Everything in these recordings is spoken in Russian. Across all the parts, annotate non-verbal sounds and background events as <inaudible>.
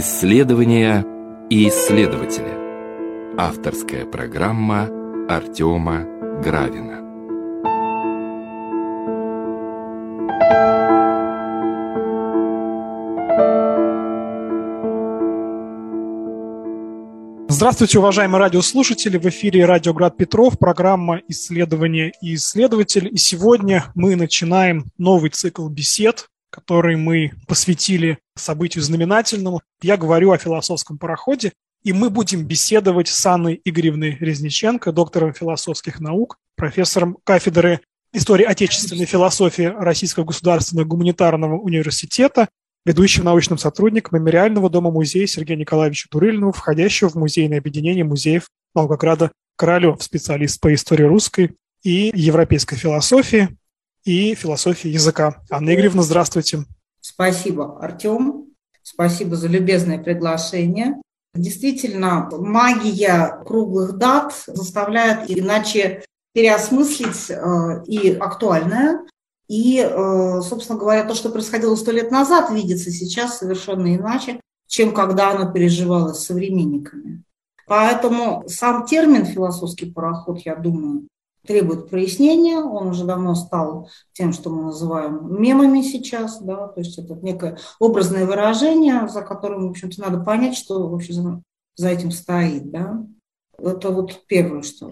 Исследования и исследователи. Авторская программа Артема Гравина. Здравствуйте, уважаемые радиослушатели! В эфире Радио Град Петров, программа «Исследование и исследователь». И сегодня мы начинаем новый цикл бесед, который мы посвятили событию знаменательному. Я говорю о философском пароходе, и мы будем беседовать с Анной Игоревной Резниченко, доктором философских наук, профессором кафедры истории отечественной философии Российского государственного гуманитарного университета, ведущим научным сотрудником Мемориального дома-музея Сергея Николаевича Дурыльного, входящего в музейное объединение музеев Волгограда Королев, специалист по истории русской и европейской философии и философии языка. Анна Игоревна, здравствуйте. Спасибо, Артем. Спасибо за любезное приглашение. Действительно, магия круглых дат заставляет иначе переосмыслить э, и актуальное, и, э, собственно говоря, то, что происходило сто лет назад, видится сейчас совершенно иначе, чем когда оно переживалось современниками. Поэтому сам термин «философский пароход», я думаю, требует прояснения. Он уже давно стал тем, что мы называем мемами сейчас. Да? То есть это некое образное выражение, за которым, в общем-то, надо понять, что вообще за, за этим стоит. Да? Это вот первое, что,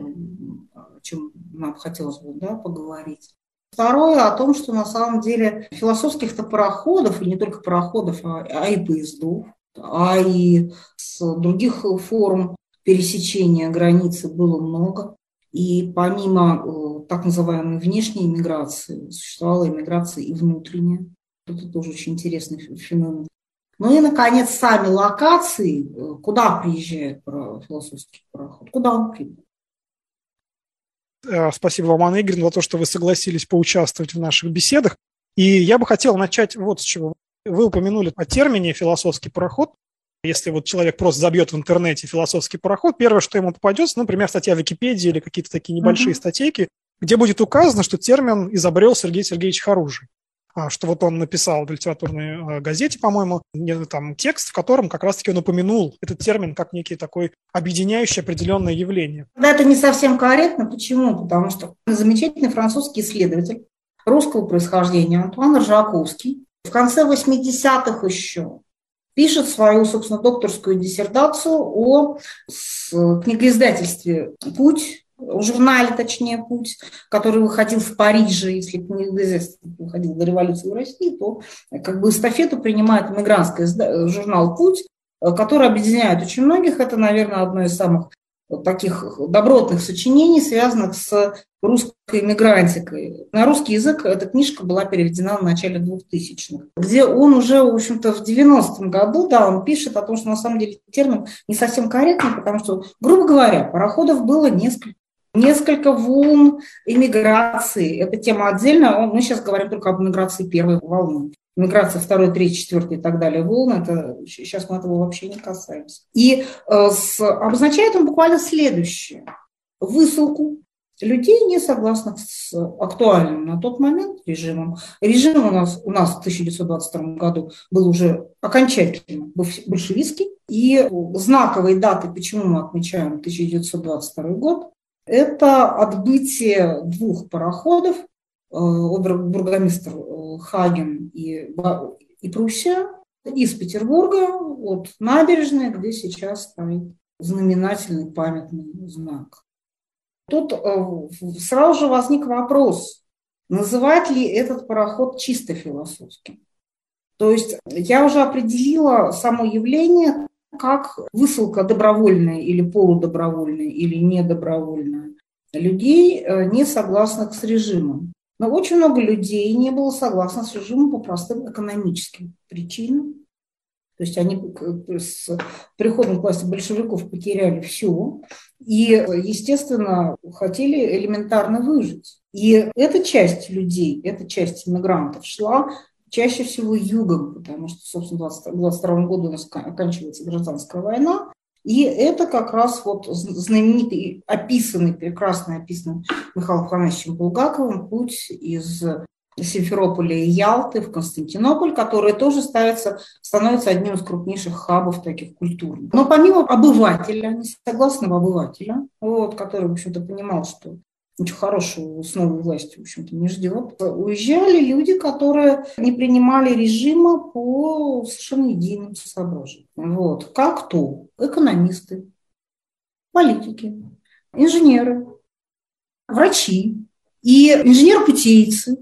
о чем нам хотелось бы да, поговорить. Второе о том, что на самом деле философских-то пароходов, и не только пароходов, а, а и поездов, а и с других форм пересечения границы было много. И помимо э, так называемой внешней миграции, существовала иммиграция и внутренняя. Это тоже очень интересный феномен. Ну и, наконец, сами локации, э, куда приезжает философский пароход, куда он прибыл. Э, спасибо вам, Анна Игоревна, за то, что вы согласились поучаствовать в наших беседах. И я бы хотел начать вот с чего. Вы упомянули о термине «философский пароход». Если вот человек просто забьет в интернете «философский пароход», первое, что ему попадется, например, статья в Википедии или какие-то такие небольшие uh-huh. статейки, где будет указано, что термин изобрел Сергей Сергеевич Харужий. А, что вот он написал в литературной а, газете, по-моему, там текст, в котором как раз-таки он упомянул этот термин как некий такой объединяющий определенное явление. Да, это не совсем корректно. Почему? Потому что замечательный французский исследователь русского происхождения Антуан Ржаковский в конце 80-х еще пишет свою, собственно, докторскую диссертацию о книгоиздательстве «Путь», журнале, точнее, «Путь», который выходил в Париже, если книгоиздательство выходил до революции в России, то как бы эстафету принимает мигрантский журнал «Путь», который объединяет очень многих. Это, наверное, одно из самых таких добротных сочинений, связанных с русской мигрантикой. На русский язык эта книжка была переведена в начале 2000-х, где он уже, в общем-то, в 90-м году, да, он пишет о том, что на самом деле термин не совсем корректный, потому что, грубо говоря, пароходов было несколько. Несколько волн иммиграции. Эта тема отдельно. Мы сейчас говорим только об иммиграции первой волны миграция второй, третий, четвертый и так далее волны, это, сейчас мы этого вообще не касаемся. И э, с, обозначает он буквально следующее. Высылку людей, не согласных с актуальным на тот момент режимом. Режим у нас, у нас в 1922 году был уже окончательно большевистский. И знаковые даты, почему мы отмечаем 1922 год, это отбытие двух пароходов Э, бургомистр Хаген и, и Пруссия из Петербурга, от набережной, где сейчас стоит знаменательный памятный знак. Тут э, сразу же возник вопрос, называть ли этот пароход чисто философским. То есть я уже определила само явление как высылка добровольная или полудобровольная или недобровольная людей, не согласных с режимом. Но очень много людей не было согласно с режимом по простым экономическим причинам. То есть они с приходом к власти большевиков потеряли все и, естественно, хотели элементарно выжить. И эта часть людей, эта часть иммигрантов шла чаще всего югом, потому что, собственно, в 22 году у нас оканчивается гражданская война, и это как раз вот знаменитый, описанный, прекрасно описанный Михаилом Афанасьевичем Булгаковым путь из Симферополя и Ялты в Константинополь, которые тоже ставятся, становятся одним из крупнейших хабов таких культурных. Но помимо обывателя, несогласного обывателя, вот, который, в общем-то, понимал, что ничего хорошего с новой в общем-то, не ждет. Уезжали люди, которые не принимали режима по совершенно единым соображениям. Вот. Как то? Экономисты, политики, инженеры, врачи и инженеры-путейцы,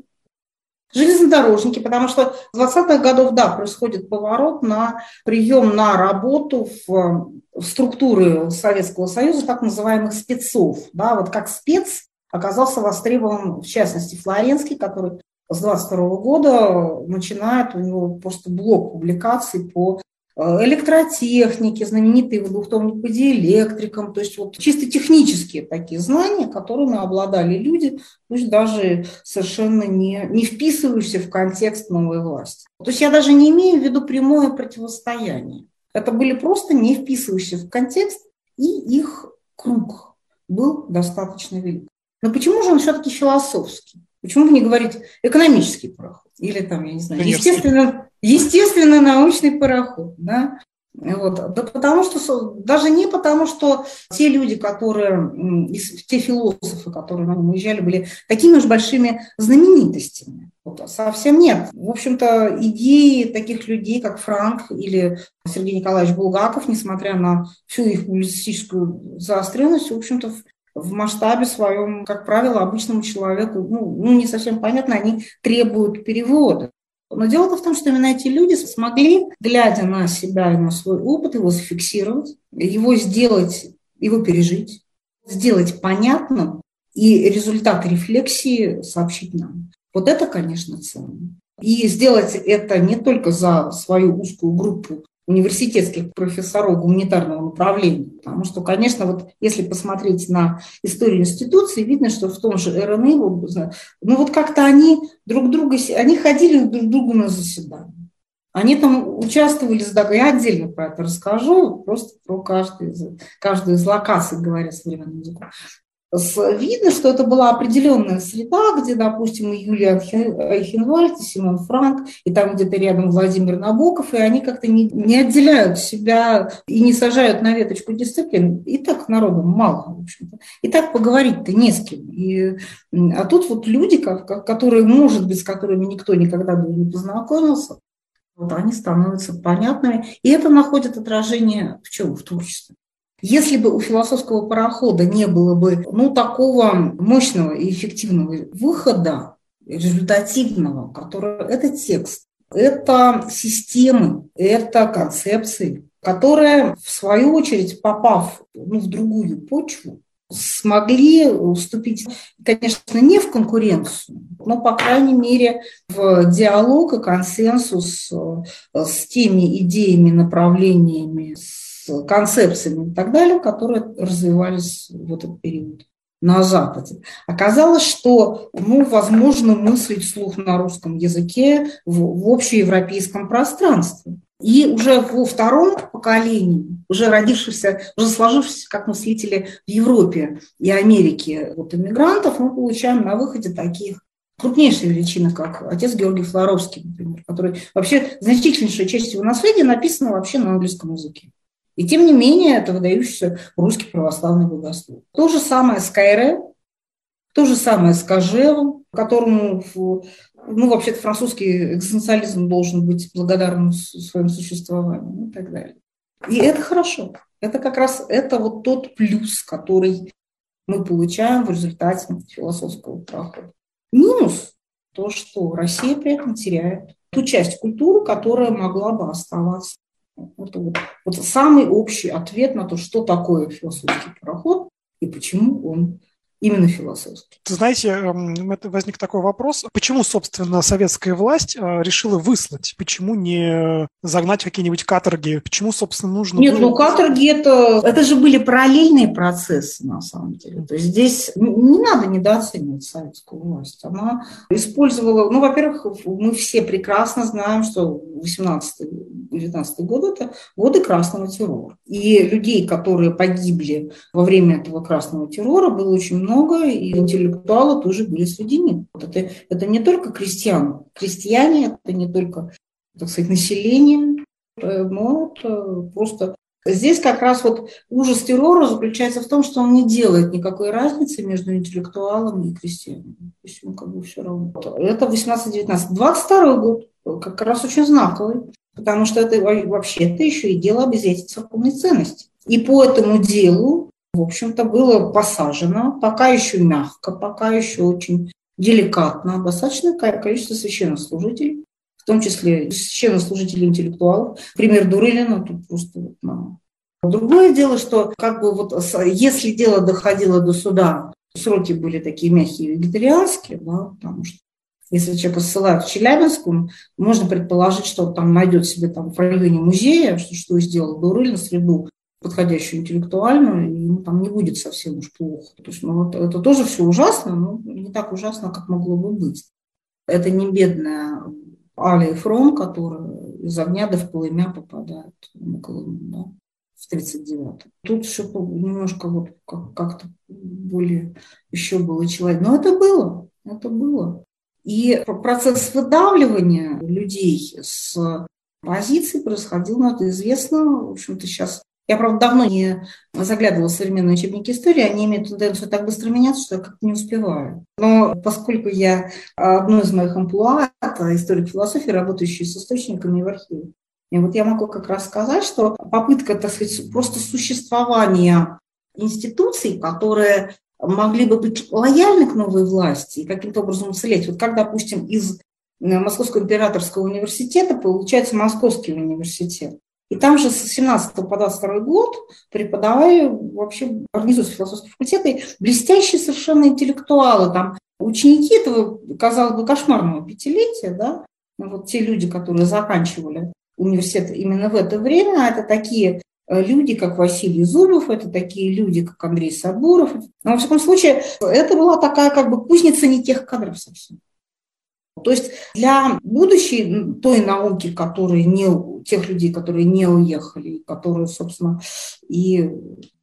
железнодорожники, потому что с 20-х годов, да, происходит поворот на прием на работу в, в структуры Советского Союза так называемых спецов. Да, вот как спец оказался востребован, в частности, Флоренский, который с 22 года начинает, у него просто блок публикаций по э, электротехнике, знаменитый его двухтомник по диэлектрикам, то есть вот чисто технические такие знания, которыми обладали люди, пусть даже совершенно не, не вписывающиеся в контекст новой власти. То есть я даже не имею в виду прямое противостояние. Это были просто не вписывающиеся в контекст, и их круг был достаточно велик. Но почему же он все-таки философский? Почему бы не говорить экономический пароход? Или там, я не знаю, естественно, естественно научный пароход. Да? Вот. Да потому что, даже не потому, что те люди, которые, те философы, которые на нем уезжали, были такими уж большими знаменитостями. Вот. А совсем нет. В общем-то, идеи таких людей, как Франк или Сергей Николаевич Булгаков, несмотря на всю их публицистическую заостренность, в общем-то, в масштабе своем, как правило, обычному человеку, ну, ну не совсем понятно, они требуют перевода. Но дело в том, что именно эти люди смогли, глядя на себя и на свой опыт, его зафиксировать, его сделать, его пережить, сделать понятным и результат рефлексии сообщить нам. Вот это, конечно, ценно. И сделать это не только за свою узкую группу университетских профессоров гуманитарного направления. Потому что, конечно, вот если посмотреть на историю институции, видно, что в том же РНИ, ну вот как-то они друг друга, они ходили друг к другу на заседания. Они там участвовали, я отдельно про это расскажу, просто про каждую каждую из локаций, говоря современным языком видно, что это была определенная среда, где, допустим, и Юлия Айхенвальд, и Симон Франк, и там где-то рядом Владимир Набоков, и они как-то не, не отделяют себя и не сажают на веточку дисциплин. И так народу мало, в общем-то. И так поговорить-то не с кем. И, а тут вот люди, которые, может быть, с которыми никто никогда бы не познакомился, вот они становятся понятными. И это находит отражение в чем? В творчестве. Если бы у философского парохода не было бы ну, такого мощного и эффективного выхода, результативного, который это текст, это системы, это концепции, которые, в свою очередь, попав ну, в другую почву, смогли уступить, конечно, не в конкуренцию, но, по крайней мере, в диалог и консенсус с теми идеями, направлениями, с концепциями и так далее, которые развивались в этот период на Западе. Оказалось, что, ну, возможно мыслить вслух на русском языке в, в общеевропейском пространстве. И уже во втором поколении, уже родившихся, уже сложившихся как мыслители в Европе и Америке вот, иммигрантов, мы получаем на выходе таких крупнейшие величины, как отец Георгий Флоровский, например, который вообще значительнейшая часть его наследия написана вообще на английском языке. И тем не менее, это выдающийся русский православный богослов. То же самое с Кайре, то же самое с Кожевым, которому, ну, вообще-то французский экзистенциализм должен быть благодарным своим существованием и так далее. И это хорошо. Это как раз это вот тот плюс, который мы получаем в результате философского прохода. Минус то, что Россия при этом теряет ту часть культуры, которая могла бы оставаться вот, вот, вот самый общий ответ на то, что такое философский пароход и почему он именно философский. Знаете, эм, возник такой вопрос. Почему, собственно, советская власть э, решила выслать? Почему не загнать какие-нибудь каторги? Почему, собственно, нужно Нет, было... ну каторги это, это же были параллельные процессы, на самом деле. То есть здесь не надо недооценивать советскую власть. Она использовала, ну, во-первых, мы все прекрасно знаем, что 18-19 год – это годы красного террора. И людей, которые погибли во время этого красного террора, было очень много, и интеллектуалы тоже были среди них. Это, это не только крестьяне. Крестьяне – это не только, так сказать, население, но это просто Здесь как раз вот ужас террора заключается в том, что он не делает никакой разницы между интеллектуалом и крестьянином. То есть ему как бы все равно. Это 18-19. 22 год как раз очень знаковый, потому что это вообще это еще и дело об изъятии церковной ценности. И по этому делу, в общем-то, было посажено, пока еще мягко, пока еще очень деликатно, достаточное количество священнослужителей, в том числе священнослужителей интеллектуалов. Пример Дурылина тут просто вот на... Другое дело, что как бы вот если дело доходило до суда, сроки были такие мягкие вегетарианские, да, потому что если человека ссылают в Челябинск, можно предположить, что он там найдет себе там в районе музея, что, что сделал Дурылин, среду подходящую интеллектуальную, и ему там не будет совсем уж плохо. То есть, ну, вот, это тоже все ужасно, но не так ужасно, как могло бы быть. Это не бедная Али Фрон, который из огня до в полымя попадает на Колыму, да, в 39-м. Тут все немножко вот как-то более еще было человек. Но это было, это было. И процесс выдавливания людей с позиции происходил, ну, это известно, в общем-то, сейчас я, правда, давно не заглядывала в современные учебники истории, они имеют тенденцию так быстро меняться, что я как-то не успеваю. Но поскольку я одно из моих амплуа – это историк философии, работающий с источниками в архиве, и вот я могу как раз сказать, что попытка, так сказать, просто существования институций, которые могли бы быть лояльны к новой власти и каким-то образом уцелеть. Вот как, допустим, из Московского императорского университета получается Московский университет. И там же с 17 по 22 год преподавали вообще организуются философские факультеты, блестящие совершенно интеллектуалы, там ученики этого, казалось бы, кошмарного пятилетия, да, ну, вот те люди, которые заканчивали университет именно в это время, это такие э, люди, как Василий Зубов, это такие люди, как Андрей Сабуров. Но, во всяком случае, это была такая как бы кузница не тех кадров совсем. То есть для будущей той науки, которые не, тех людей, которые не уехали, которые, собственно, и,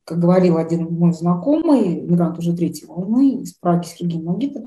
как говорил один мой знакомый, мигрант уже третьей волны из Праги, Сергей Магитов,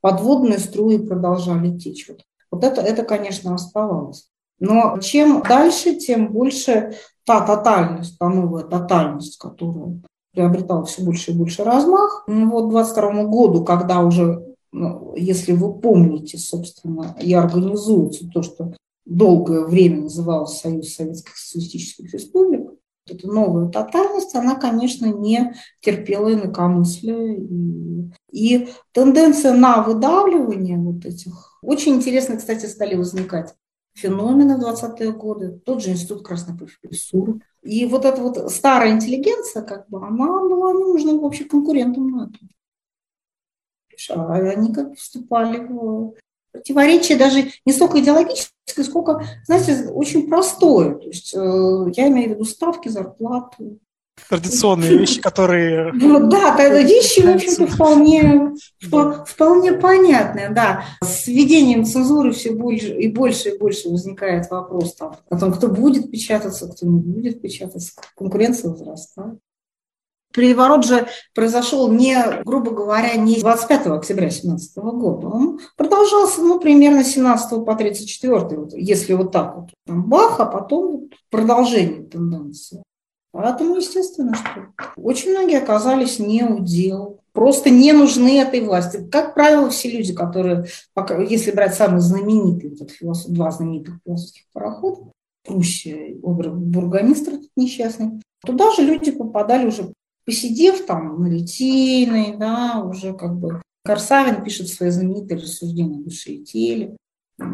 подводные струи продолжали течь. Вот, вот это, это, конечно, оставалось. Но чем дальше, тем больше та тотальность, та новая тотальность, которая приобретала все больше и больше размах. Вот к 22 году, когда уже ну, если вы помните, собственно, и организуется то, что долгое время называлось Союз Советских Социалистических Республик, эта новая тотальность, она, конечно, не терпела инакомыслия. И, и тенденция на выдавливание вот этих... Очень интересно, кстати, стали возникать феномены в 20-е годы, тот же институт красной профессуры. И вот эта вот старая интеллигенция, как бы, она была нужна вообще конкурентом на этом а они как вступали в противоречие даже не столько идеологическое, сколько, знаете, очень простое. То есть э, я имею в виду ставки, зарплату. Традиционные вещи, <laughs> которые... Ну, да, вещи, в общем-то, <laughs> вполне, вполне понятные, да. С введением цензуры все больше и больше и больше возникает вопрос там, о том, кто будет печататься, кто не будет печататься. Конкуренция возрастает. Переворот же произошел не, грубо говоря, не 25 октября 2017 года. Он продолжался, ну, примерно 17 по 34, вот, если вот так вот. Там бах, а потом продолжение тенденции. Поэтому, естественно, что очень многие оказались не у дел, просто не нужны этой власти. Как правило, все люди, которые, если брать самые знаменитые, вот философ, два знаменитых философских парохода, Пруссия, бургомистр несчастный, туда же люди попадали уже посидев там на Литейной, да, уже как бы Корсавин пишет свои знаменитые рассуждения о и теле, э,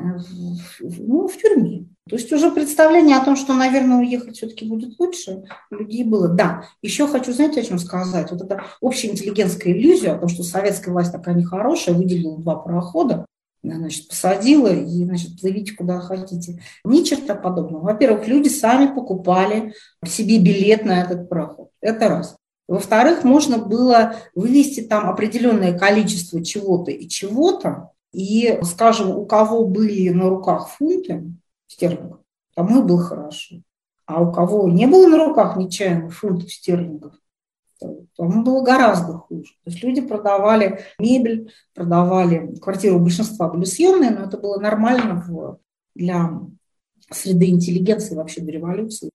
ну, в тюрьме. То есть уже представление о том, что, наверное, уехать все-таки будет лучше, у людей было. Да, еще хочу, знаете, о чем сказать? Вот эта общая интеллигентская иллюзия о том, что советская власть такая нехорошая, выделила два парохода, значит, посадила и, значит, плывите куда хотите. Ни черта подобного. Во-первых, люди сами покупали себе билет на этот пароход. Это раз. Во-вторых, можно было вывести там определенное количество чего-то и чего-то, и, скажем, у кого были на руках фунты стерлингов, тому и было хорошо. А у кого не было на руках нечаянных фунтов стерлингов, Там было гораздо хуже. То есть люди продавали мебель, продавали квартиры, у большинства были съемные, но это было нормально для среды интеллигенции вообще до революции.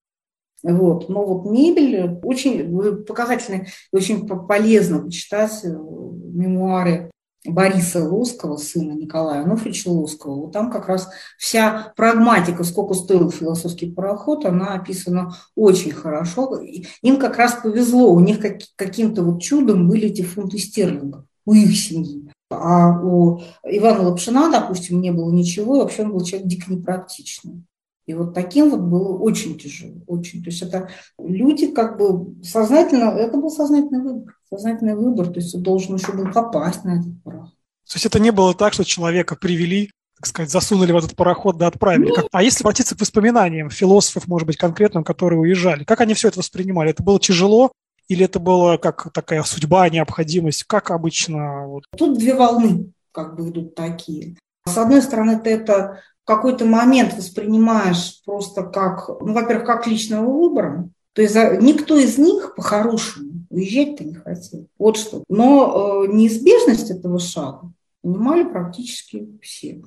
Вот. Но вот мебель очень показательно и очень полезно почитать э, мемуары Бориса Лоскова, сына Николая Ануфриевича Лоскова. Вот там как раз вся прагматика, сколько стоил философский пароход, она описана очень хорошо. Им как раз повезло, у них как, каким-то вот чудом были эти фунты стерлингов у их семьи. А у Ивана Лапшина, допустим, не было ничего, и вообще он был человек дико непрактичный. И вот таким вот было очень тяжело, очень. То есть это люди как бы сознательно, это был сознательный выбор, сознательный выбор, то есть он должен еще был попасть на этот пароход. То есть это не было так, что человека привели, так сказать, засунули в этот пароход да отправили. Нет. А если обратиться к воспоминаниям философов, может быть, конкретным, которые уезжали, как они все это воспринимали? Это было тяжело или это было как такая судьба, необходимость? Как обычно? Вот? Тут две волны как бы идут такие. С одной стороны, это какой-то момент воспринимаешь просто как, ну, во-первых, как личного выбора. То есть никто из них по-хорошему уезжать-то не хотел. Вот что. Но э, неизбежность этого шага понимали практически все.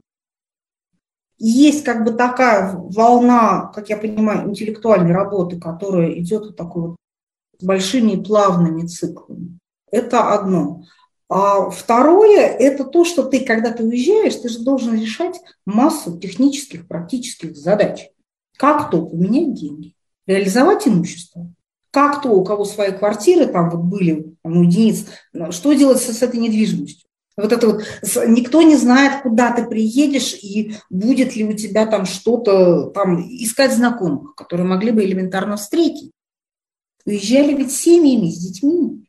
Есть как бы такая волна, как я понимаю, интеллектуальной работы, которая идет вот такой вот большими плавными циклами. Это одно. А второе – это то, что ты, когда ты уезжаешь, ты же должен решать массу технических, практических задач. Как то поменять деньги, реализовать имущество, как то, у кого свои квартиры там вот были, там, единиц, что делать с этой недвижимостью. Вот это вот, никто не знает, куда ты приедешь и будет ли у тебя там что-то, там, искать знакомых, которые могли бы элементарно встретить. Уезжали ведь семьями, с детьми.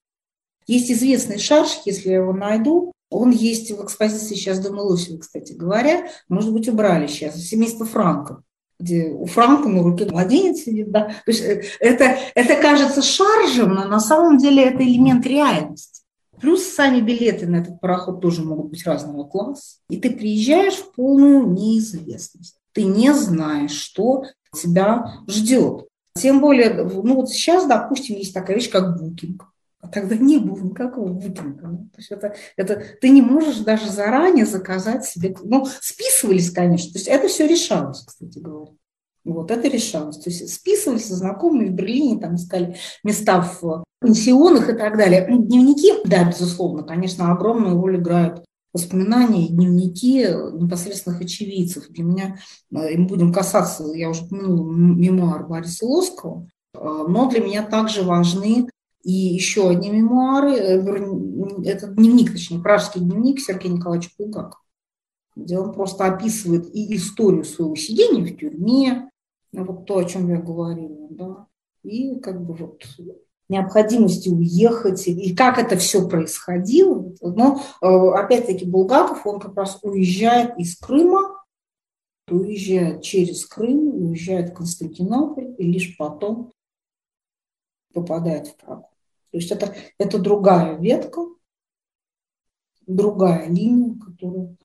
Есть известный шарш, если я его найду, он есть в экспозиции сейчас Дома Лосева, кстати говоря. Может быть, убрали сейчас. Семейство Франков где у Франка на руке младенец сидит, да. То есть э, это, это кажется шаржем, но на самом деле это элемент реальности. Плюс сами билеты на этот пароход тоже могут быть разного класса. И ты приезжаешь в полную неизвестность. Ты не знаешь, что тебя ждет. Тем более, ну вот сейчас, допустим, есть такая вещь, как букинг. А тогда не было никакого букинга. Ну, то есть это, это, ты не можешь даже заранее заказать себе. Ну, списывались, конечно. То есть это все решалось, кстати говоря. Вот это решалось. То есть списывались со знакомыми в Берлине, там искали места в пансионах и так далее. Ну, дневники, да, безусловно, конечно, огромную роль играют воспоминания и дневники непосредственных очевидцев. Для меня, э, и мы будем касаться, я уже упомянула, мемуар Бориса Лоскова, э, но для меня также важны и еще одни мемуары, э, это дневник, точнее, пражский дневник Сергея Николаевича Булгакова, где он просто описывает и историю своего сидения в тюрьме, вот то, о чем я говорила, да, и как бы вот необходимости уехать, и как это все происходило. Но, э, опять-таки, Булгаков, он как раз уезжает из Крыма, уезжает через Крым, уезжает в Константинополь, и лишь потом попадает в Прагу. То есть это, это другая ветка, другая линия, которая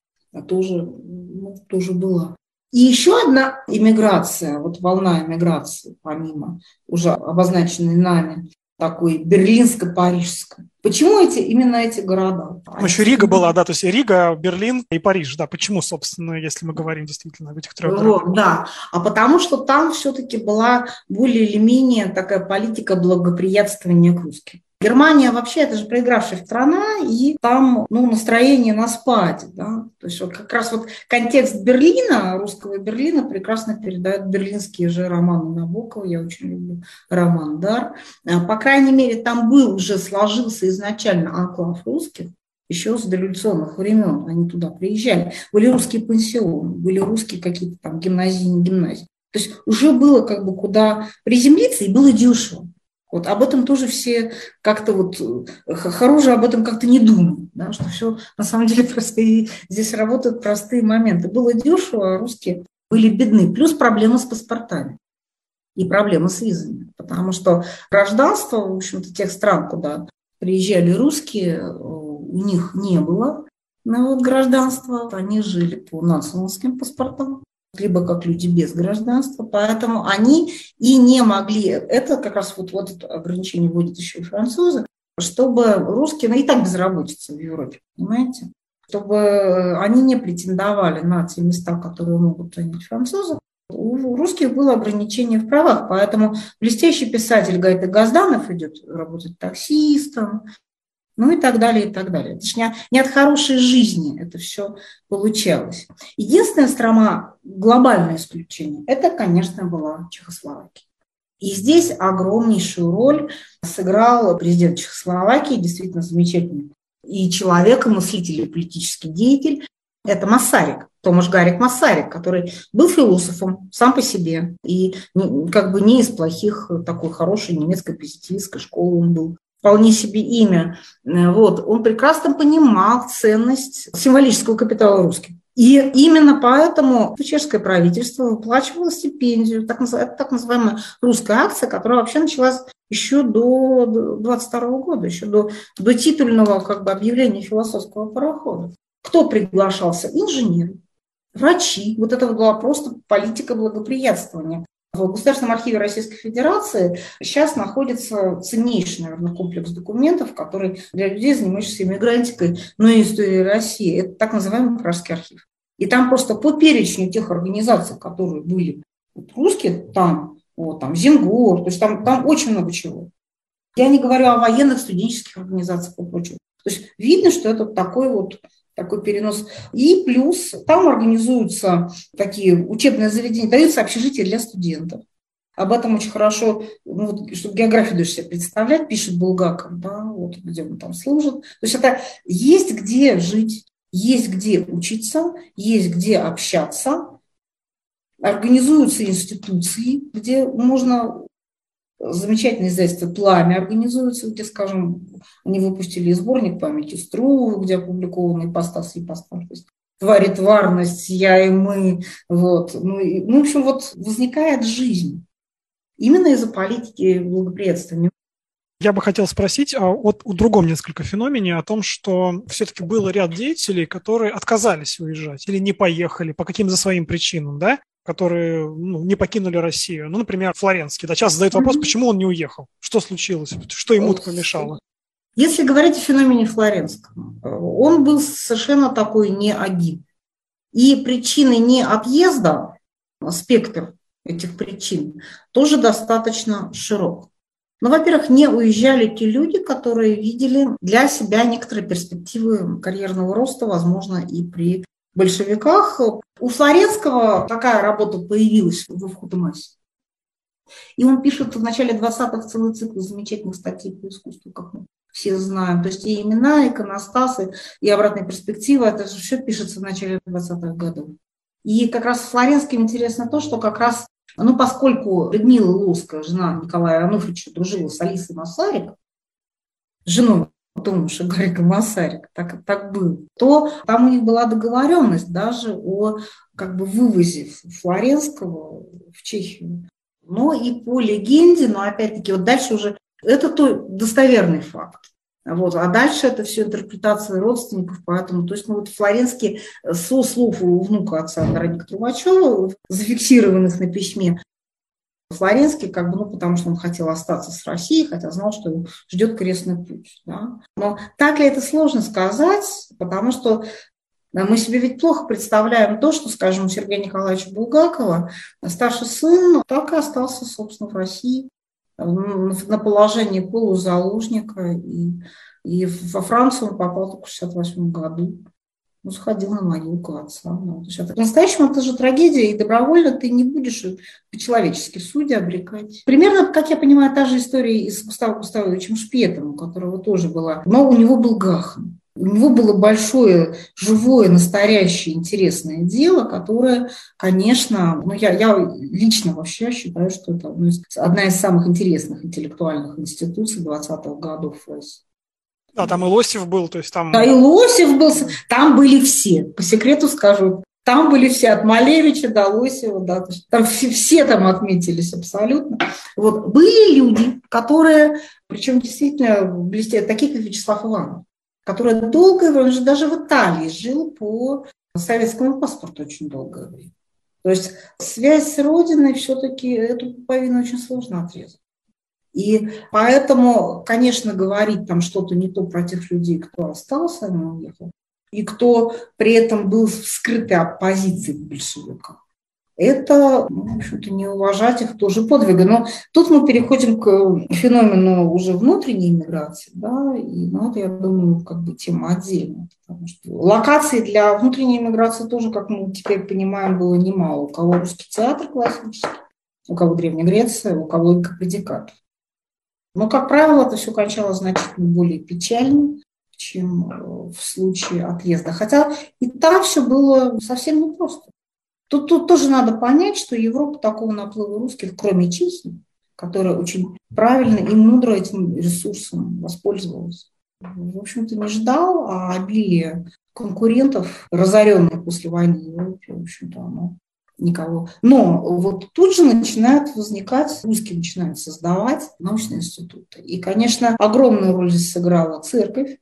тоже, ну, тоже была. И еще одна иммиграция, вот волна иммиграции, помимо уже обозначенной нами, такой берлинско-парижской. Почему эти, именно эти города? Ну, еще Рига была, да, то есть Рига, Берлин и Париж, да. Почему, собственно, если мы говорим действительно об этих трех городах? Да, а потому что там все-таки была более или менее такая политика благоприятствования к русским. Германия вообще это же проигравшая страна, и там ну, настроение на спаде. Да? То есть вот как раз вот контекст Берлина, русского Берлина, прекрасно передает берлинские же романы Набокова. Я очень люблю роман «Дар». А, по крайней мере, там был уже сложился изначально анклав русских, еще с дореволюционных времен они туда приезжали. Были русские пансионы, были русские какие-то там гимназии, не гимназии. То есть уже было как бы куда приземлиться, и было дешево. Вот об этом тоже все как-то вот, э, Харужа об этом как-то не думают, да, что все на самом деле <laughs> простые, здесь работают простые моменты. Было дешево, а русские были бедны. Плюс проблема с паспортами и проблема с визами. Потому что гражданство, в общем-то, тех стран, куда приезжали русские, э, у них не было ну, вот, гражданства. Они жили по национальным паспортам либо как люди без гражданства, поэтому они и не могли, это как раз вот, вот это ограничение вводят еще и французы, чтобы русские, ну и так безработица в Европе, понимаете, чтобы они не претендовали на те места, которые могут занять французы, у русских было ограничение в правах, поэтому блестящий писатель Гайта Газданов идет работать таксистом, ну и так далее, и так далее. Это же не, не от хорошей жизни это все получалось. Единственная страна, глобальное исключение, это, конечно, была Чехословакия. И здесь огромнейшую роль сыграл президент Чехословакии, действительно замечательный и человек, и мыслитель, и политический деятель. Это Масарик, Томаш Гарик Масарик, который был философом сам по себе. И как бы не из плохих, такой хорошей немецкой позитивистской школы он был вполне себе имя. Вот. Он прекрасно понимал ценность символического капитала русских. И именно поэтому чешское правительство выплачивало стипендию, так, называемая, так называемая русская акция, которая вообще началась еще до 22 года, еще до, до титульного как бы, объявления философского парохода. Кто приглашался? Инженеры, врачи. Вот это была просто политика благоприятствования. В Государственном архиве Российской Федерации сейчас находится ценнейший, наверное, комплекс документов, который для людей, занимающихся иммигрантикой, но и историей России. Это так называемый Пражский архив. И там просто по перечню тех организаций, которые были вот, русские, там, вот, там, Зингор, то есть там, там очень много чего. Я не говорю о военных студенческих организациях и прочем. То есть видно, что это такой вот такой перенос. И плюс там организуются такие учебные заведения, даются общежития для студентов. Об этом очень хорошо, ну, вот, чтобы географию даже себе представлять, пишет Булгаков, да, вот где он там служит. То есть это есть где жить, есть где учиться, есть где общаться, организуются институции, где можно замечательное издательство «Пламя» организуется, где, скажем, они выпустили сборник памяти Струвова, где опубликованы ипостас и ипостас. То есть тварь тварность, я и мы. Вот. Ну, и, ну, в общем, вот возникает жизнь. Именно из-за политики благоприятствования. Я бы хотел спросить о, о, о другом несколько феномене, о том, что все-таки был ряд деятелей, которые отказались уезжать или не поехали по каким-то своим причинам, да? Которые ну, не покинули Россию. Ну, например, Флоренский. Да, часто задают вопрос, почему он не уехал? Что случилось? Что ему помешало? Если говорить о феномене Флоренского, он был совершенно такой не один. И причины не отъезда, спектр этих причин, тоже достаточно широк. Ну, во-первых, не уезжали те люди, которые видели для себя некоторые перспективы карьерного роста, возможно, и при большевиках. У Флоренского такая работа появилась в Вхутемасе. И он пишет в начале 20-х целый цикл замечательных статей по искусству, как мы все знаем. То есть и имена, иконостасы, и обратная перспектива, это же все пишется в начале 20-х годов. И как раз Флоренским интересно то, что как раз, ну, поскольку Людмила Лоская, жена Николая Ануфрича, дружила с Алисой Масарик, женой Томаша Гарика Масарик, так, так было, то там у них была договоренность даже о как бы вывозе Флоренского в Чехию. Но и по легенде, но опять-таки вот дальше уже это то достоверный факт. Вот. А дальше это все интерпретация родственников, поэтому, то есть, ну вот Флоренский со слов у внука отца Дорогих Трубачева, зафиксированных на письме, Флоренский, как бы, ну, потому что он хотел остаться с Россией, хотя знал, что его ждет крестный путь. Да? Но так ли это сложно сказать, потому что мы себе ведь плохо представляем то, что, скажем, у Сергея Николаевича Булгакова старший сын так и остался, собственно, в России на положении полузаложника. И, и во Францию он попал только в 1968 году ну, сходил на могилку отца. Ну, по-настоящему это же трагедия, и добровольно ты не будешь по-человечески судьи обрекать. Примерно, как я понимаю, та же история и с Густавом Густавовичем Шпетом, у которого тоже была, но у него был Гахан. У него было большое, живое, настоящее, интересное дело, которое, конечно, ну, я, я лично вообще считаю, что это одна из самых интересных интеллектуальных институций 20-х годов России. Да, там и Лосев был, то есть там... Да, и Лосев был, там были все, по секрету скажу, там были все, от Малевича до Лосева, да, там все, все там отметились абсолютно. Вот. Были люди, которые, причем действительно блестят, такие как Вячеслав Иванов, который долгое время, он же даже в Италии жил по советскому паспорту очень долгое время. То есть связь с Родиной все-таки эту пуповину очень сложно отрезать. И поэтому, конечно, говорить там что-то не то про тех людей, кто остался, не уехал, и кто при этом был в скрытой оппозиции к большевикам. Это, ну, в общем-то, не уважать их тоже подвига. Но тут мы переходим к феномену уже внутренней иммиграции, да, и ну, это, я думаю, как бы тема отдельная, потому что локаций для внутренней иммиграции тоже, как мы теперь понимаем, было немало. У кого русский театр классический, у кого Древняя Греция, у кого предикат. Но, как правило, это все кончалось значительно более печально, чем э, в случае отъезда. Хотя и там все было совсем непросто. Тут, тут тоже надо понять, что Европа такого наплыва русских, кроме Чехии, которая очень правильно и мудро этим ресурсом воспользовалась, в общем-то, не ждал, а обилие конкурентов, разоренных после войны Европе, в общем-то, оно никого. Но вот тут же начинают возникать, русские начинают создавать научные институты. И, конечно, огромную роль здесь сыграла церковь,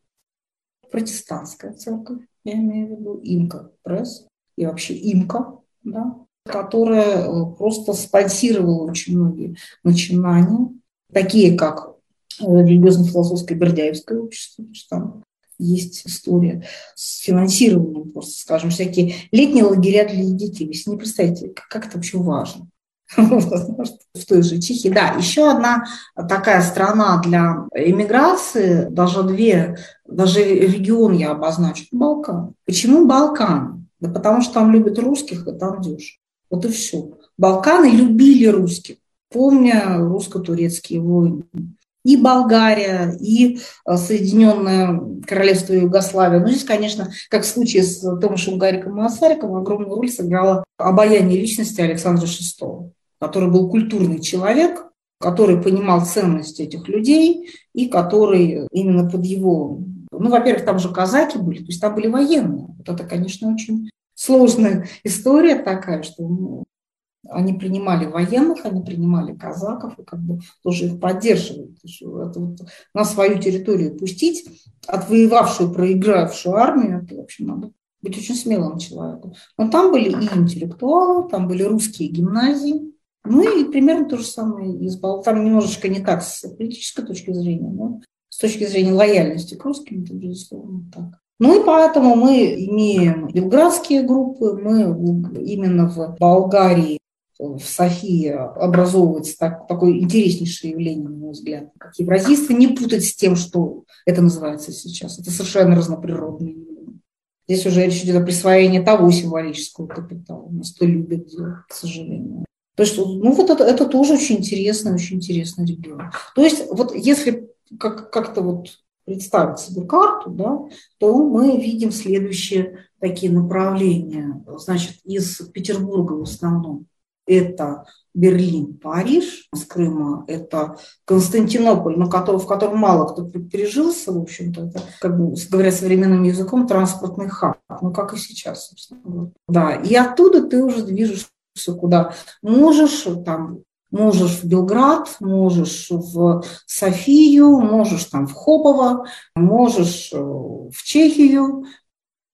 протестантская церковь, я имею в виду, имка пресс и вообще имка, да, которая э, просто спонсировала очень многие начинания, такие как э, религиозно-философское Бердяевское общество, что там есть история с финансированием, просто, скажем, всякие летние лагеря для детей. Вы себе не представляете, как это вообще важно. <laughs> в той же Чехии. Да, еще одна такая страна для иммиграции, даже две, даже регион я обозначу, Балкан. Почему Балкан? Да потому что там любят русских, и там дешево. Вот и все. Балканы любили русских, помня русско-турецкие войны и Болгария, и э, Соединенное Королевство Югославия. Но здесь, конечно, как в случае с Томашем Гариком Масариком, огромную роль сыграло обаяние личности Александра VI, который был культурный человек, который понимал ценность этих людей и который именно под его... Ну, во-первых, там же казаки были, то есть там были военные. Вот это, конечно, очень сложная <laughs> история такая, что ну, они принимали военных, они принимали казаков и как бы тоже их поддерживали. Это вот на свою территорию пустить отвоевавшую, проигравшую армию, это, в общем, надо быть очень смелым человеком. Но там были и интеллектуалы, там были русские гимназии, ну и примерно то же самое из Бал. Там немножечко не так с политической точки зрения, но с точки зрения лояльности к русским, это безусловно так. Ну и поэтому мы имеем белградские группы, мы именно в Болгарии в Софии образовывается так, такое интереснейшее явление, на мой взгляд, как евразийство, не путать с тем, что это называется сейчас. Это совершенно разноприродное явление. Здесь уже речь идет о присвоении того символического капитала. Нас то любят к сожалению. То есть, ну вот это, это тоже очень интересный, очень интересный регион. То есть, вот если как, как-то вот представить себе карту, да, то мы видим следующие такие направления. Значит, из Петербурга в основном это Берлин, Париж, с Крыма это Константинополь, на котором, в котором мало кто пережился, в общем-то, это, как бы, говоря современным языком, транспортный хаб, ну, как и сейчас, собственно. Да, и оттуда ты уже движешься куда можешь, там, можешь в Белград, можешь в Софию, можешь там в Хопово, можешь э, в Чехию,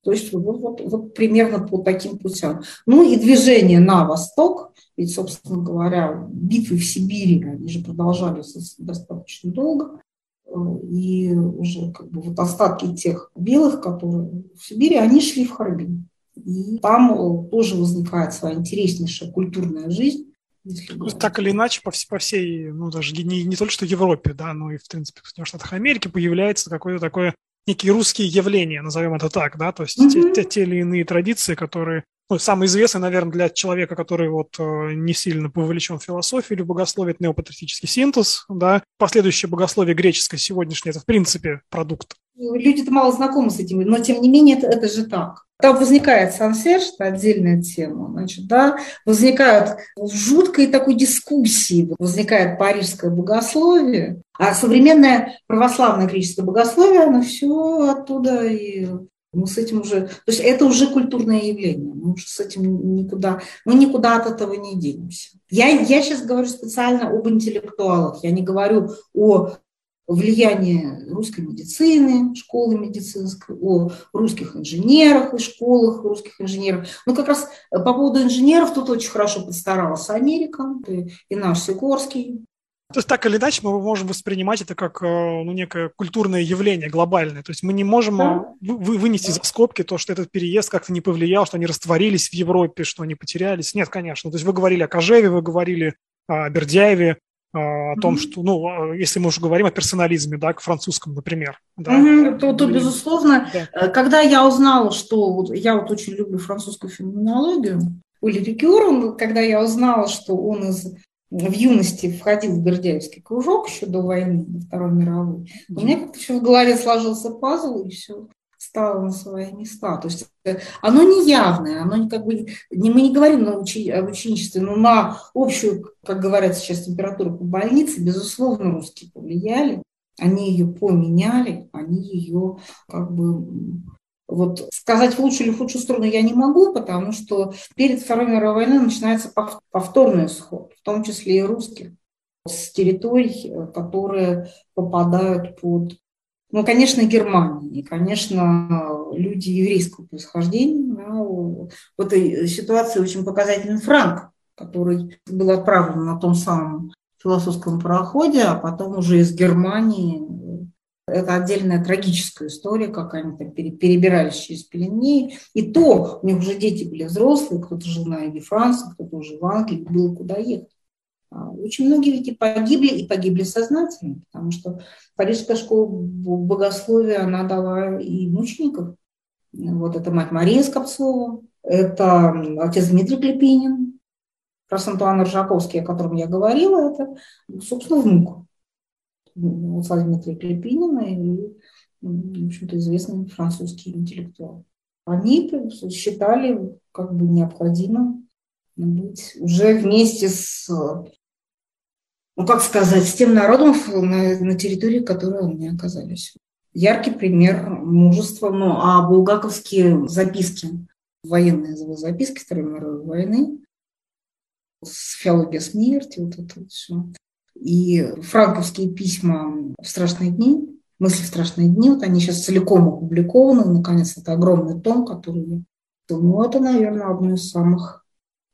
то есть вот, вот, вот примерно по таким путям. Ну и движение на восток, ведь, собственно говоря, битвы в Сибири, они же продолжались достаточно долго, и уже как бы вот остатки тех белых, которые в Сибири, они шли в Харбин. И там тоже возникает своя интереснейшая культурная жизнь. Так или иначе, по, всей, по всей, ну, даже не, не только что Европе, да, но и, в принципе, в Штатах Америки появляется какое-то такое некие русские явления, назовем это так, да, то есть mm-hmm. те, те, те или иные традиции, которые ну, самый известный, наверное, для человека, который вот э, не сильно повлечен в философию или в богословие, это неопатристический синтез, да. Последующее богословие греческое сегодняшнее, это, в принципе, продукт. Люди-то мало знакомы с этим, но, тем не менее, это, это же так. Там возникает сансерж, это отдельная тема, значит, да, возникают жуткой такой дискуссии, возникает парижское богословие, а современное православное греческое богословие, оно все оттуда и мы с этим уже, то есть это уже культурное явление, мы уже с этим никуда, мы никуда от этого не денемся. Я, я сейчас говорю специально об интеллектуалах, я не говорю о влиянии русской медицины, школы медицинской, о русских инженерах и школах русских инженеров. Ну, как раз по поводу инженеров тут очень хорошо постаралась Америка, и наш Сикорский, То есть так или иначе мы можем воспринимать это как э, ну, некое культурное явление глобальное. То есть мы не можем да. вы, вынести за скобки то, что этот переезд как-то не повлиял, что они растворились в Европе, что они потерялись. Нет, конечно. То есть вы говорили о Кожеве, вы говорили о Бердяеве, о том, mm-hmm. что, ну, если мы уже говорим о персонализме, да, к французскому, например. Да. Mm-hmm. То, то, безусловно, да. Э, когда я узнала, что вот, я вот очень люблю французскую феноменологию, Оли Рикюр, когда я узнала, что он из в юности входил в Бердяевский кружок еще до войны, до Второй мировой, у меня как-то еще в голове сложился пазл, и все стало на свои места. То есть оно не явное, оно как бы, не, мы не говорим на учи, об ученичестве, но на общую, как говорят сейчас, температуру по больнице, безусловно, русские повлияли, они ее поменяли, они ее как бы вот сказать в лучшую или в худшую сторону я не могу, потому что перед Второй мировой войной начинается повторный исход, в том числе и русских, с территорий, э, которые попадают под, ну, конечно, Германия, и, конечно, люди еврейского происхождения. Да, в этой ситуации очень показательный Франк, который был отправлен на том самом философском пароходе, а потом уже из Германии это отдельная трагическая история, как они там перебирались через Пеленеи. И то у них уже дети были взрослые, кто-то жил на Эве Франции, кто-то уже в Англии, было куда ехать. А, очень многие ведь погибли, и погибли сознательно, потому что Парижская школа богословия, она дала и мучеников. Вот это мать Мария Скопцова, это отец Дмитрий Клепинин, про Антуан Ржаковский, о котором я говорила, это, собственно, внук Владимира Клепинина и, в общем-то, известный французский интеллектуал. Они считали как бы необходимым быть уже вместе с, ну как сказать, с тем народом на, на территории, которой они оказались. Яркий пример мужества, ну а булгаковские записки, военные записки Второй мировой войны, с филология смерти, вот это вот все. И франковские письма в страшные дни, мысли в страшные дни, вот они сейчас целиком опубликованы, наконец, это огромный том, который, ну, это, наверное, одно из самых,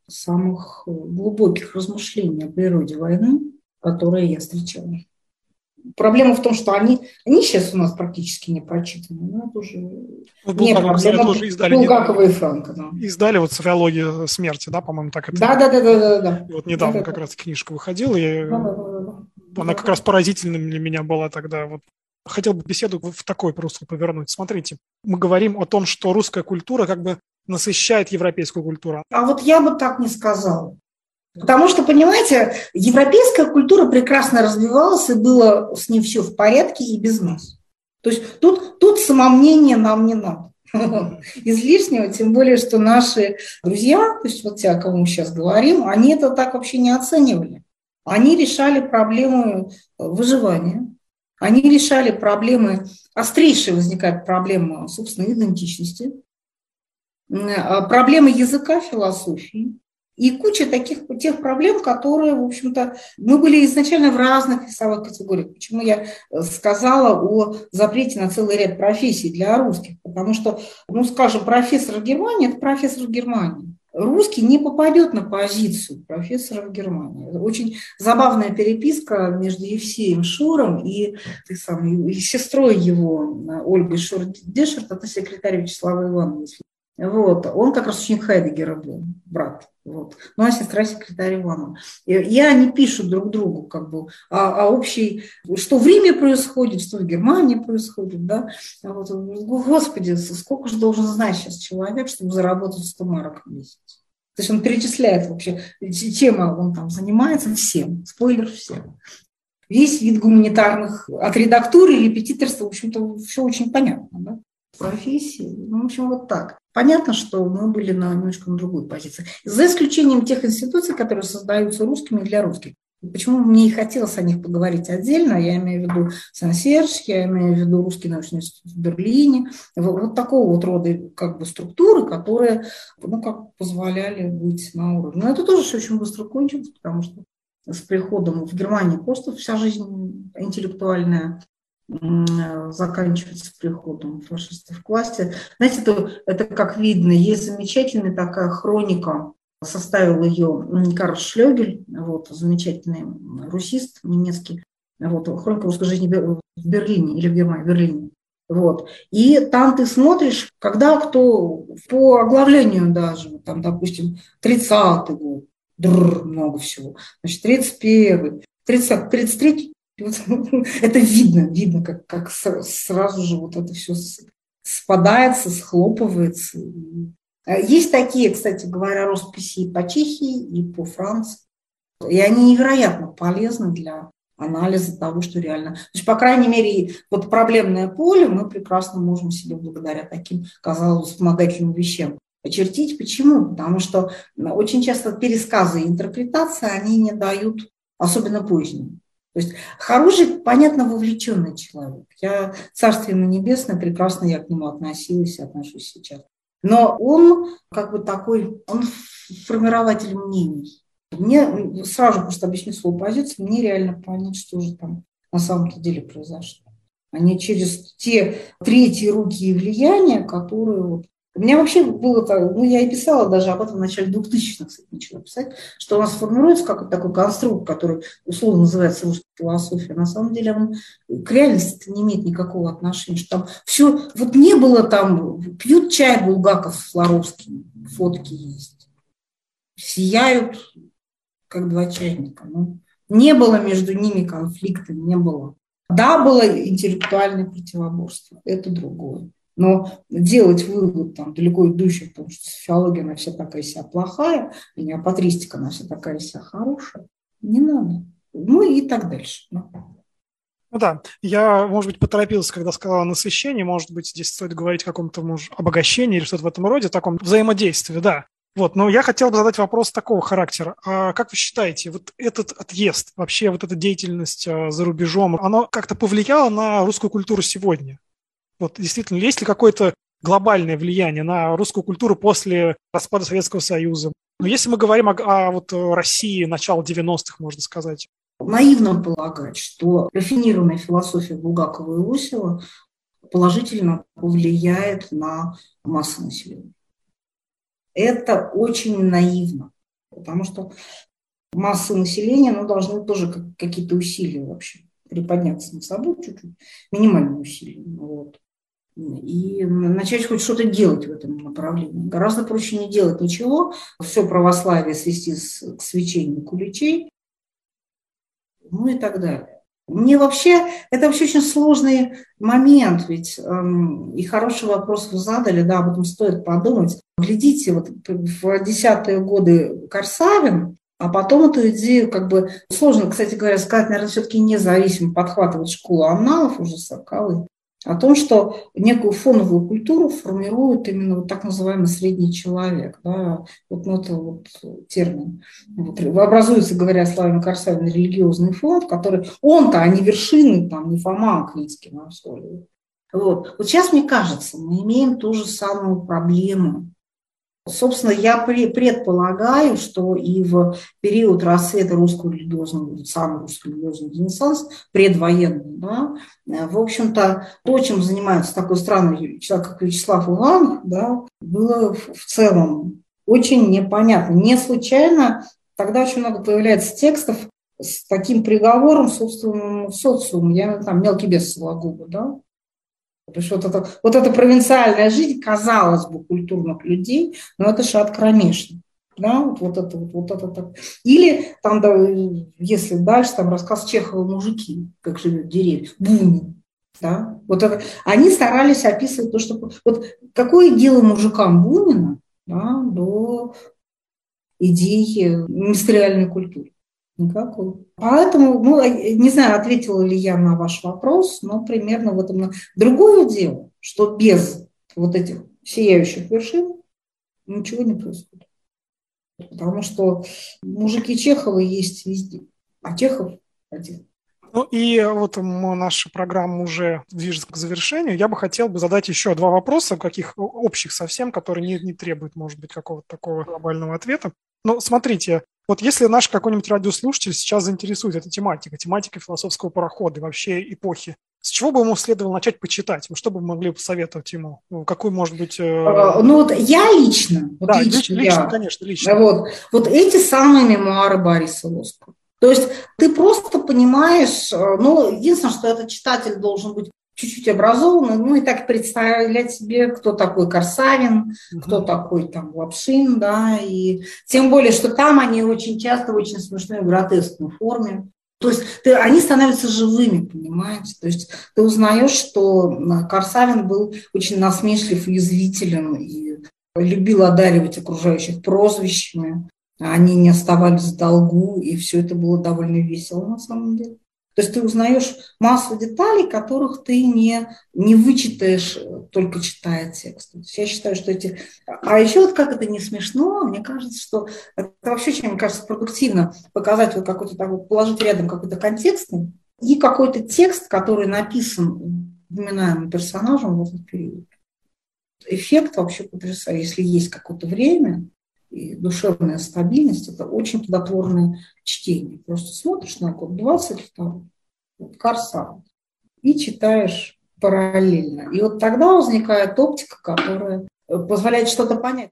самых глубоких размышлений о природе войны, которые я встречала. Проблема в том, что они, они сейчас у нас практически не прочитаны. Но это уже вот не проблема. Тоже издали Булгакова и Франка. Да. Издали вот «Софиология смерти», да, по-моему, так это. Да, да, да, да, да, да. вот недавно да, как да. раз книжка выходила, и да, да, да, да. она как раз поразительным для меня была тогда. Вот хотел бы беседу в такой просто повернуть. Смотрите, мы говорим о том, что русская культура как бы насыщает европейскую культуру. А вот я бы так не сказала. Потому что, понимаете, европейская культура прекрасно развивалась, и было с ней все в порядке и без нас. То есть тут, тут самомнение нам не надо <laughs> излишнего, тем более, что наши друзья, то есть вот те, о ком мы сейчас говорим, они это так вообще не оценивали. Они решали проблемы выживания, они решали проблемы, острейшие возникают проблемы собственной идентичности, проблемы языка, философии, и куча таких тех проблем, которые, в общем-то, мы были изначально в разных весовых категориях. Почему я э, сказала о запрете на целый ряд профессий для русских? Потому что, ну, скажем, профессор Германии – это профессор Германии. Русский не попадет на позицию профессора в Германии. Очень забавная переписка между Евсеем Шуром и, ты сам, и сестрой его, э, Ольгой Шур-Дешерт, это секретарь Вячеслава Ивановна, вот. Он как раз ученик Хайдегера был, брат. Вот. Ну, а сестра секретарь Иванова. И, и они пишут друг другу как бы о, о общей, что в Риме происходит, что в Германии происходит. Да? Вот. Господи, сколько же должен знать сейчас человек, чтобы заработать 100 марок в месяц. То есть он перечисляет вообще, чем он там занимается, всем. Спойлер всем. Весь вид гуманитарных, от редактуры репетиторства, в общем-то, все очень понятно. Да? Профессии. Ну, в общем, вот так. Понятно, что мы были на немножко на другой позиции. За исключением тех институций, которые создаются русскими для русских. Почему мне и хотелось о них поговорить отдельно, я имею в виду Сан-Серж, я имею в виду Русский научный институт в Берлине, вот, вот такого вот рода как бы структуры, которые ну, как позволяли быть на уровне. Но это тоже все очень быстро кончилось, потому что с приходом в Германии просто вся жизнь интеллектуальная заканчивается приходом фашистов к власти. Знаете, это, это как видно, есть замечательная такая хроника составил ее Карл Шлёгель, вот, замечательный русист немецкий, вот, хроника русской жизни в Берлине или в Германии, в Берлине. Вот. И там ты смотришь, когда кто по оглавлению даже, там, допустим, 30-й год, др, много всего, значит, 31-й, 30, 33 <laughs> это видно, видно, как, как сразу же вот это все спадается, схлопывается. А есть такие, кстати говоря, росписи и по Чехии, и по Франции. И они невероятно полезны для анализа того, что реально. То есть, по крайней мере, вот проблемное поле мы прекрасно можем себе благодаря таким, казалось, вспомогательным вещам очертить. Почему? Потому что очень часто пересказы и интерпретации, они не дают, особенно поздние. То есть хороший, понятно, вовлеченный человек. Я, царствие ему небесное, прекрасно я к нему относилась и отношусь сейчас. Но он как бы такой, он формирователь мнений. Мне сразу просто объясню свою позицию, мне реально понять, что же там на самом-то деле произошло. А через те третьи руки и влияния, которые вот у меня вообще было так, ну я и писала даже об этом в начале 2000-х, кстати, начала писать, что у нас формируется как такой конструкт, который условно называется русская философия. На самом деле он к реальности не имеет никакого отношения. Что там все, вот не было там, пьют чай Булгаков с Флоровским, фотки есть. Сияют как два чайника. Ну, не было между ними конфликта, не было. Да, было интеллектуальное противоборство, это другое. Но делать вывод там, далеко идущий, потому что социология, она вся такая вся плохая, и неопатристика, она вся такая вся хорошая, не надо. Ну и так дальше. Ну да, я, может быть, поторопился, когда сказал о насыщении, может быть, здесь стоит говорить о каком-то может, обогащении или что-то в этом роде, таком взаимодействии, да. Вот, но я хотел бы задать вопрос такого характера. А как вы считаете, вот этот отъезд, вообще вот эта деятельность а, за рубежом, она как-то повлияла на русскую культуру сегодня? Вот действительно, есть ли какое-то глобальное влияние на русскую культуру после распада Советского Союза? Но если мы говорим о, о вот России начала 90-х, можно сказать. Наивно полагать, что рафинированная философия Булгакова и Лосева положительно повлияет на массу населения. Это очень наивно, потому что массы населения ну, должны тоже какие-то усилия вообще приподняться над собой чуть-чуть, минимальные усилия. Вот и начать хоть что-то делать в этом направлении. Гораздо проще не делать ничего, все православие свести к свечению куличей, ну и так далее. Мне вообще, это вообще очень сложный момент, ведь эм, и хороший вопрос вы задали, да, об этом стоит подумать. Глядите, вот в десятые годы Корсавин, а потом эту идею как бы сложно, кстати говоря, сказать, наверное, все-таки независимо подхватывать школу анналов уже Соколы о том, что некую фоновую культуру формирует именно вот так называемый средний человек. Да, вот ну, это вот термин. Вот, образуется, говоря словами Корсавина, религиозный фонд, который он-то, а не вершины, там, не Фома Аквинский на Вот. вот сейчас, мне кажется, мы имеем ту же самую проблему Собственно, я предполагаю, что и в период рассвета русского религиозного, самый русский религиозный ренессанс, предвоенный, да, в общем-то, то, чем занимается такой странный человек, как Вячеслав Иванов, да, было в целом очень непонятно. Не случайно тогда очень много появляется текстов с таким приговором собственному социуму. Я там мелкий бес Сологуба, да, то есть вот, это, вот эта провинциальная жизнь, казалось бы, культурных людей, но это шаг кромешный. Да, вот, вот это вот, вот это так. Или там, да, если дальше, там рассказ Чехова «Мужики», как живет деревья, Бунин. Да? Вот это, они старались описывать то, что... Вот какое дело мужикам Бунина да, до идеи мистериальной культуры? Никакой. Поэтому, ну, не знаю, ответила ли я на ваш вопрос, но примерно в этом. Другое дело, что без вот этих сияющих вершин ничего не происходит. Потому что мужики Чехова есть везде, а Чехов один. Ну и вот наша программа уже движется к завершению. Я бы хотел бы задать еще два вопроса, каких общих совсем, которые не, не требуют, может быть, какого-то такого глобального ответа. Ну, смотрите, вот если наш какой-нибудь радиослушатель сейчас заинтересует эта тематика, тематика философского парохода и вообще эпохи С чего бы ему следовало начать почитать? Что бы вы могли посоветовать ему? Ну, какой, может быть... Э... А, ну, вот я лично... Вот да, лично, лично, я, конечно, лично. Вот, вот эти самые мемуары Бориса Лоскова. То есть ты просто понимаешь, э, ну, единственное, что этот читатель должен быть чуть-чуть образованный, ну и так представлять себе, кто такой Корсавин, угу. кто такой там Лапшин, да, и тем более, что там они очень часто в очень смешной гротескной форме. То есть ты, они становятся живыми, понимаете? То есть ты узнаешь, что Корсавин был очень насмешлив и язвителен, и любил одаривать окружающих прозвищами. Они не оставались в долгу, и все это было довольно весело на самом деле. То есть ты узнаешь массу деталей, которых ты не, не вычитаешь, только читая текст. я считаю, что эти... А еще вот как это не смешно, мне кажется, что это вообще очень, мне кажется, продуктивно показать вот какой-то такой, положить рядом какой-то контекст и какой-то текст, который написан упоминаемым персонажем в этот период. Эффект вообще потрясающий. Если есть какое-то время, и душевная стабильность – это очень плодотворное чтение. Просто смотришь на год 22 вот, Корсан, и читаешь параллельно. И вот тогда возникает оптика, которая позволяет что-то понять.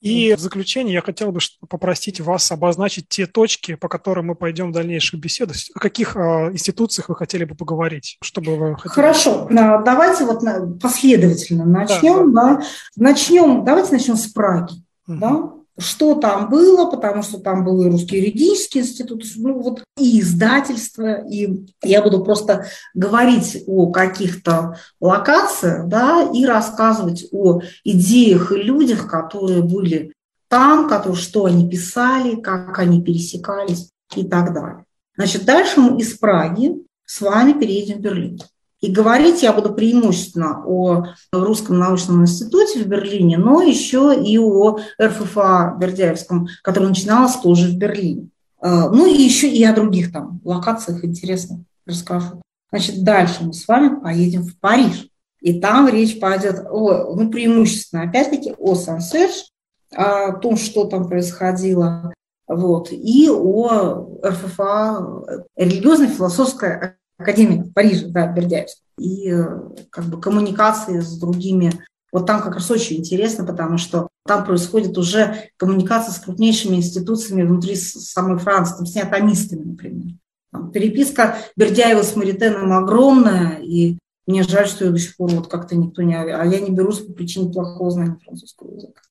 И в заключение я хотел бы попросить вас обозначить те точки, по которым мы пойдем в дальнейших беседах. О каких э, институциях вы хотели бы поговорить? Чтобы вы хотели... Хорошо, давайте вот последовательно начнем. Да, да. Да. Начнем, давайте начнем с Праги. Угу. Да? Что там было, потому что там был и Русский юридический институт, ну вот и издательство, и я буду просто говорить о каких-то локациях, да, и рассказывать о идеях и людях, которые были там, которые, что они писали, как они пересекались и так далее. Значит, дальше мы из Праги с вами переедем в Берлин. И говорить я буду преимущественно о Русском научном институте в Берлине, но еще и о РФФА Бердяевском, который начиналось тоже в Берлине. А, ну и еще и о других там локациях интересных расскажу. Значит, дальше мы с вами поедем в Париж. И там речь пойдет о, ну, преимущественно, опять-таки, о Сан-Серж, о том, что там происходило, вот, и о РФФА, религиозно-философская Академия в Париже, да, Бердяевск. И э, как бы коммуникации с другими. Вот там как раз очень интересно, потому что там происходит уже коммуникация с крупнейшими институциями внутри самой Франции, там, с неатомистами, например. Там переписка Бердяева с Маритеном огромная, и мне жаль, что ее до сих пор вот как-то никто не... А я не берусь по причине плохого знания французского языка.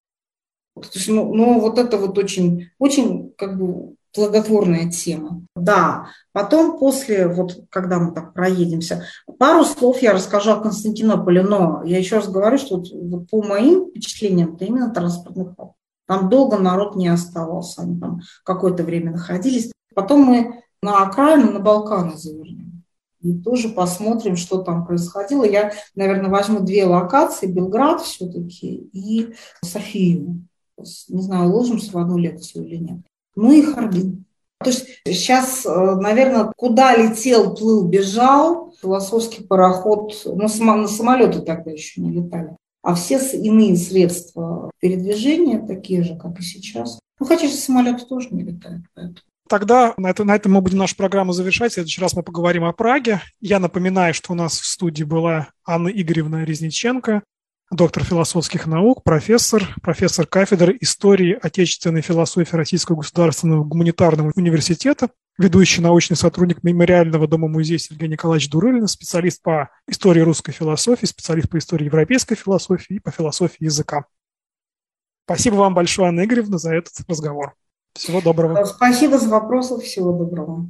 То ну, ну, вот это вот очень, очень как бы плодотворная тема. Да, потом после, вот когда мы так проедемся, пару слов я расскажу о Константинополе, но я еще раз говорю, что вот, вот по моим впечатлениям, это именно транспортный хаб. Там долго народ не оставался, они там какое-то время находились. Потом мы на окраину, на Балканы завернем. И тоже посмотрим, что там происходило. Я, наверное, возьму две локации, Белград все-таки и Софию. Не знаю, ложимся в одну лекцию или нет ну и Харбин. То есть сейчас, э, наверное, куда летел, плыл, бежал, философский пароход, ну, на самолеты тогда еще не летали, а все иные средства передвижения такие же, как и сейчас. Ну, хотя же самолеты тоже не летают, поэтому. Тогда на, это, на этом мы будем нашу программу завершать. В следующий раз мы поговорим о Праге. Я напоминаю, что у нас в студии была Анна Игоревна Резниченко, доктор философских наук, профессор, профессор кафедры истории отечественной философии Российского государственного гуманитарного университета, ведущий научный сотрудник Мемориального дома-музея Сергей Николаевич Дурылин, специалист по истории русской философии, специалист по истории европейской философии и по философии языка. Спасибо вам большое, Анна Игоревна, за этот разговор. Всего доброго. Спасибо за вопросы. Всего доброго.